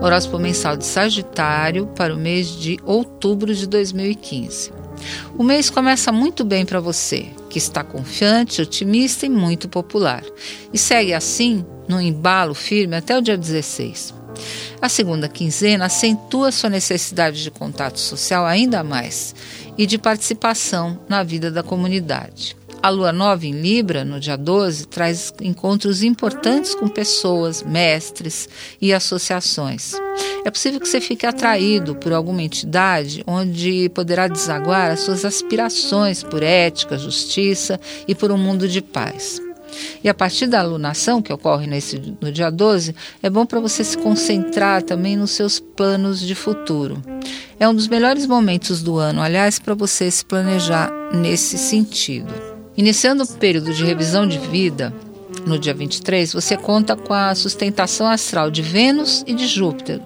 Horóscopo mensal de Sagitário para o mês de outubro de 2015. O mês começa muito bem para você, que está confiante, otimista e muito popular, e segue assim no embalo firme até o dia 16. A segunda quinzena acentua sua necessidade de contato social ainda mais e de participação na vida da comunidade. A lua nova em Libra, no dia 12, traz encontros importantes com pessoas, mestres e associações. É possível que você fique atraído por alguma entidade onde poderá desaguar as suas aspirações por ética, justiça e por um mundo de paz. E a partir da alunação, que ocorre nesse, no dia 12, é bom para você se concentrar também nos seus planos de futuro. É um dos melhores momentos do ano, aliás, para você se planejar nesse sentido. Iniciando o período de revisão de vida, no dia 23, você conta com a sustentação astral de Vênus e de Júpiter,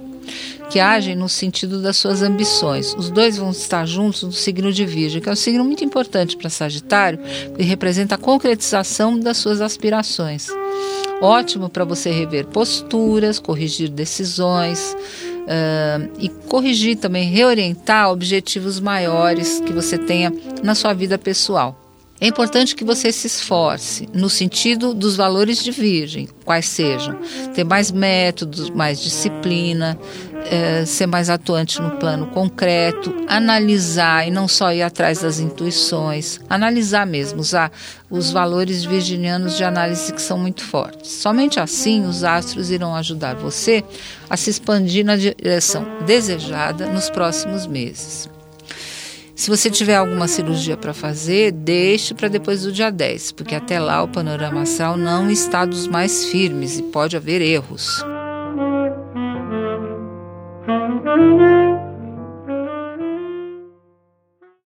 que agem no sentido das suas ambições. Os dois vão estar juntos no signo de Virgem, que é um signo muito importante para Sagitário, que representa a concretização das suas aspirações. Ótimo para você rever posturas, corrigir decisões. Uh, e corrigir também, reorientar objetivos maiores que você tenha na sua vida pessoal. É importante que você se esforce no sentido dos valores de Virgem, quais sejam, ter mais métodos, mais disciplina, é, ser mais atuante no plano concreto, analisar e não só ir atrás das intuições, analisar mesmo, usar os valores virginianos de análise que são muito fortes. Somente assim os astros irão ajudar você a se expandir na direção desejada nos próximos meses. Se você tiver alguma cirurgia para fazer, deixe para depois do dia 10, porque até lá o panorama astral não está dos mais firmes e pode haver erros.